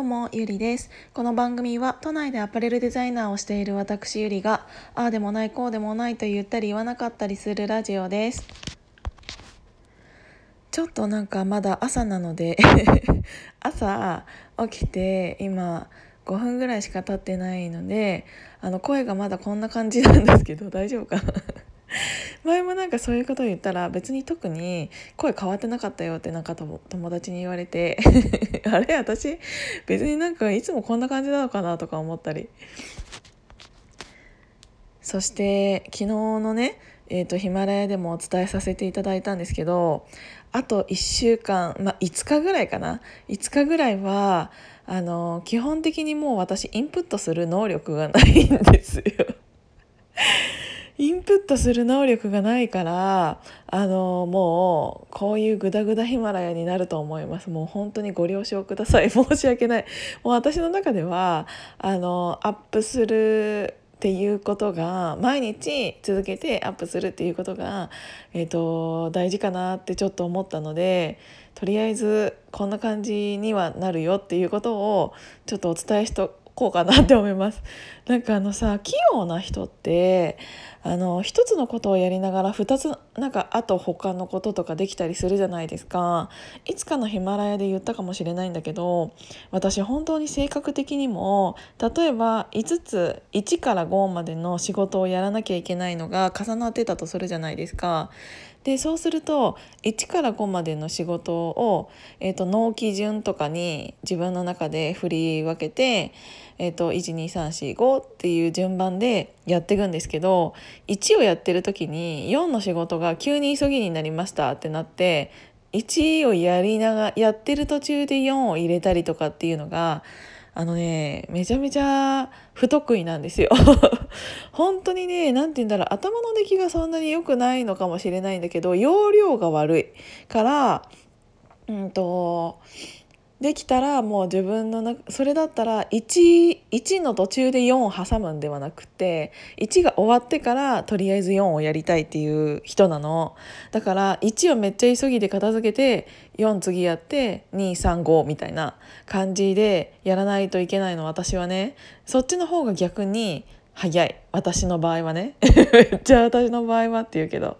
どうもゆりです。この番組は都内でアパレルデザイナーをしている私ゆりがああでもないこうでもないと言ったり言わなかったりするラジオです。ちょっとなんかまだ朝なので 朝起きて今5分ぐらいしか経ってないのであの声がまだこんな感じなんですけど大丈夫かな？前もなんかそういうことを言ったら別に特に声変わってなかったよってなんか友達に言われて あれ私？別になんかいつもこんな感じなのかなとか思ったり。そして昨日のねえーと、ヒマラヤでもお伝えさせていただいたんですけどあと1週間、まあ、5日ぐらいかな？5日ぐらいはあの基本的にもう私インプットする能力がないんですよ。インプットする能力がないからあのもうこういうグダグダヒマラヤになると思います。もう本当にご了承ください。申し訳ない。もう私の中ではあのアップするっていうことが毎日続けてアップするっていうことが、えーと、大事かなってちょっと思ったのでとりあえずこんな感じにはなるよっていうことをちょっとお伝えしとこうかなって思います。なんかあのさ器用な人ってあの一つのことをやりながら二つなんかあと他のこととかできたりするじゃないですかいつかのヒマラヤで言ったかもしれないんだけど私本当に性格的にも例えば5つ1から5までの仕事をやらなきゃいけないのが重なってたとするじゃないですか。でそうすると1から5までの仕事を、えーと、納期順とかに自分の中で振り分けて、えーと、12345っていう順番でやっていくんですけど1をやってる時に4の仕事が急に急ぎになりましたってなって1をやりながらやってる途中で4を入れたりとかっていうのがあのねめちゃめちゃ不得意なんですよ。本当にね何て言うんだろう頭の出来がそんなに良くないのかもしれないんだけど容量が悪いからうんとできたらもう自分のなそれだったら 1, 1の途中で4を挟むんではなくて1が終わってからとりあえず4をやりたいっていう人なの。だから1をめっちゃ急ぎで片付けて4次やって235みたいな感じでやらないといけないの。私はねそっちの方が逆に早い。私の場合はね。めっちゃ私の場合はって言うけど。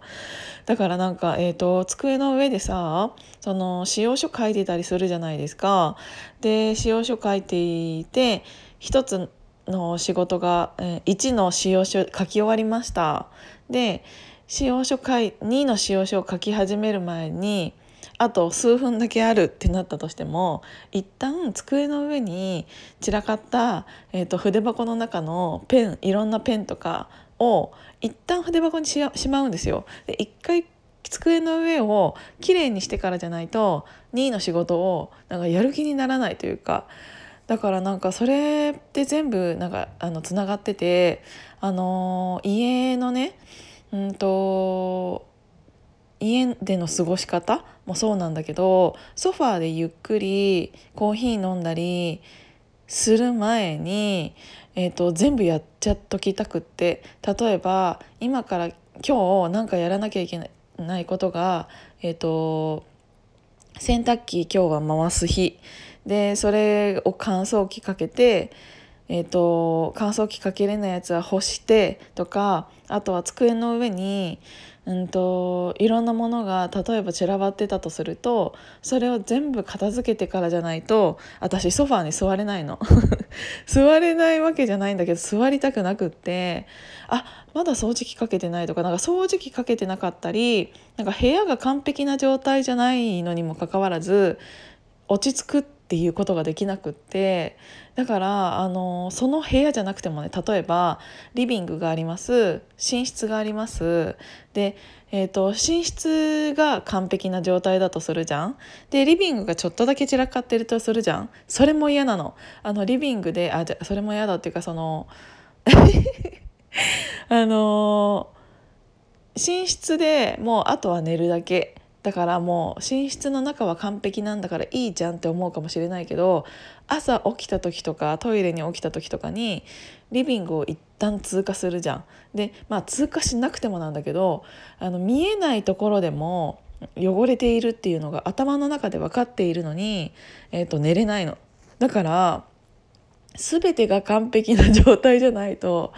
だからなんか、えーと、机の上でさその使用書書いてたりするじゃないですか。で使用書書いていて一つの仕事が、えー、1の使用書書き終わりました。で使用書書い2の使用書を書き始める前にあと数分だけあるってなったとしても一旦机の上に散らかった、えーと、筆箱の中のペンいろんなペンとかを一旦筆箱にしまうんですよ。で一回机の上をきれいにしてからじゃないと2位の仕事をなんかやる気にならないというかだからなんかそれって全部なんかあのつながっててあの家のねうんと家での過ごし方もそうなんだけどソファーでゆっくりコーヒー飲んだりする前に、えーと、全部やっちゃっときたくって例えば今から今日何かやらなきゃいけないことが、えーと、洗濯機今日は回す日。でそれを乾燥機かけて、えーと乾燥機かけれないやつは干してとかあとは机の上にうんといろんなものが例えば散らばってたとするとそれを全部片付けてからじゃないと私ソファーに座れないの。座れないわけじゃないんだけど座りたくなくってあまだ掃除機かけてないとかなんか掃除機かけてなかったりなんか部屋が完璧な状態じゃないのにもかかわらず落ち着くってていうことができなくってだからあのその部屋じゃなくてもね例えばリビングがあります寝室がありますで、えーと、寝室が完璧な状態だとするじゃん。でリビングがちょっとだけ散らかってるとするじゃん。それも嫌なの。あのリビングであじゃそれも嫌だっていうかその あの寝室でもうあとは寝るだけ。だからもう寝室の中は完璧なんだからいいじゃんって思うかもしれないけど朝起きた時とかトイレに起きた時とかにリビングを一旦通過するじゃん。でまあ通過しなくてもなんだけどあの見えないところでも汚れているっていうのが頭の中で分かっているのに、えー、と寝れないの。だから全てが完璧な状態じゃないと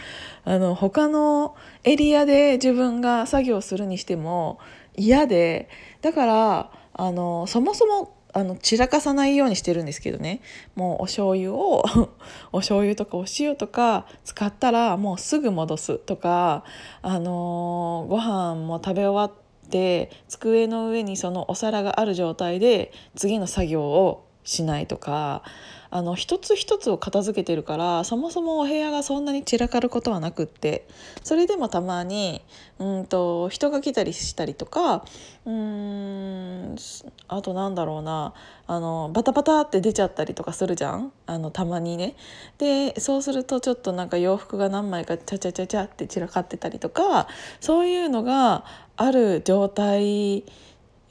あの他のエリアで自分が作業するにしても嫌でだからあのそもそもあの散らかさないようにしてるんですけどね。もうお醤油を お醤油とかお塩とか使ったらもうすぐ戻すとかあのー、ご飯も食べ終わって机の上にそのお皿がある状態で次の作業をしないとかあの一つ一つを片付けてるからそもそもお部屋がそんなに散らかることはなくってそれでもたまにうんと人が来たりしたりとかうんあとなんだろうなあのバタバタって出ちゃったりとかするじゃん？あのたまにね。でそうするとちょっとなんか洋服が何枚かチャチャチャチャって散らかってたりとかそういうのがある状態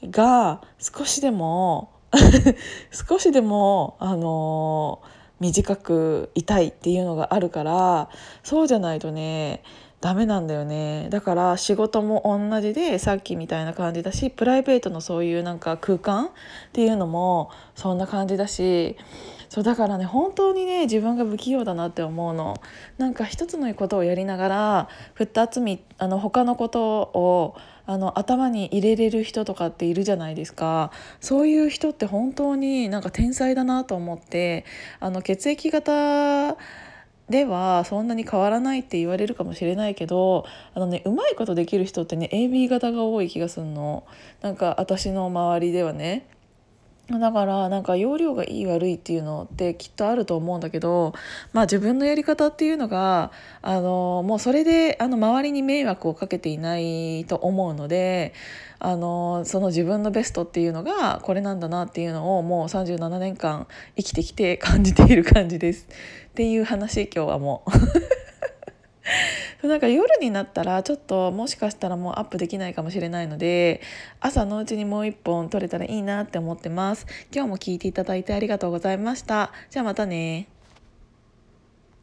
が少しでも 少しでも、あのー、短く痛いっていうのがあるからそうじゃないとねダメなんだよね。だから仕事も同じでさっきみたいな感じだしプライベートのそういうなんか空間っていうのもそんな感じだしそうだからね本当にね自分が不器用だなって思うの。なんか一つのことをやりながら2つみあの他のことをあの頭に入れれる人とかっているじゃないですか。そういう人って本当になんか天才だなと思ってあの血液型ではそんなに変わらないって言われるかもしれないけどあのねうまいことできる人ってね AB 型が多い気がするの。なんか私の周りではね。だからなんか容量がいい悪いっていうのってきっとあると思うんだけど、まあ、自分のやり方っていうのがあのもうそれであの周りに迷惑をかけていないと思うのであのその自分のベストっていうのがこれなんだなっていうのをもう37年間生きてきて感じている感じですっていう話今日はもう。なんか夜になったらちょっともしかしたらもうアップできないかもしれないので朝のうちにもう一本撮れたらいいなって思ってます。今日も聞いていただいてありがとうございました。じゃあまたね。